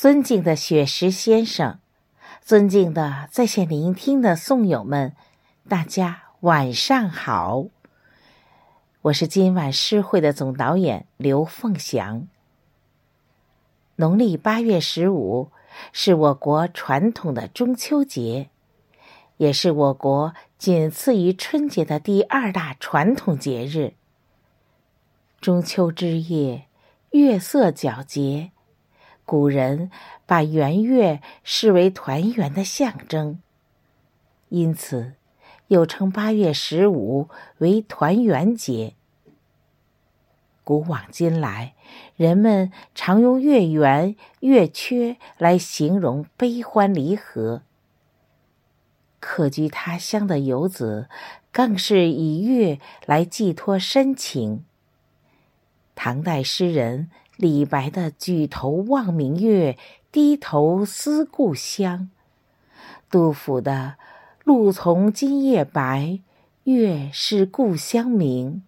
尊敬的雪石先生，尊敬的在线聆听的颂友们，大家晚上好。我是今晚诗会的总导演刘凤祥。农历八月十五是我国传统的中秋节，也是我国仅次于春节的第二大传统节日。中秋之夜，月色皎洁，古人把圆月视为团圆的象征，因此又称八月十五为团圆节。古往今来，人们常用月圆、月缺来形容悲欢离合。客居他乡的游子，更是以月来寄托深情。唐代诗人李白的“举头望明月，低头思故乡”，杜甫的“露从今夜白，月是故乡明”，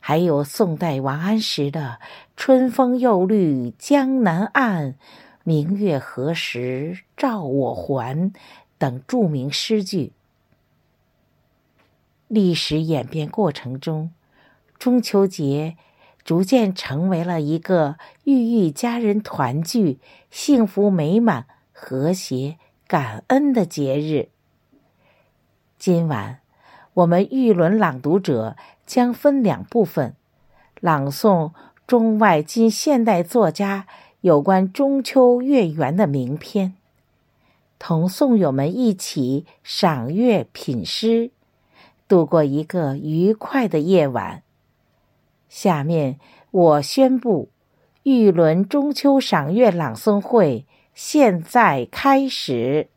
还有宋代王安石的“春风又绿江南岸，明月何时照我还”等著名诗句。历史演变过程中，中秋节。逐渐成为了一个寓意家人团聚、幸福美满、和谐、感恩的节日。今晚，我们玉轮朗读者将分两部分，朗诵中外今现代作家有关中秋月圆的名篇，同颂友们一起赏月品诗，度过一个愉快的夜晚。下面我宣布，玉轮中秋赏月朗诵会现在开始。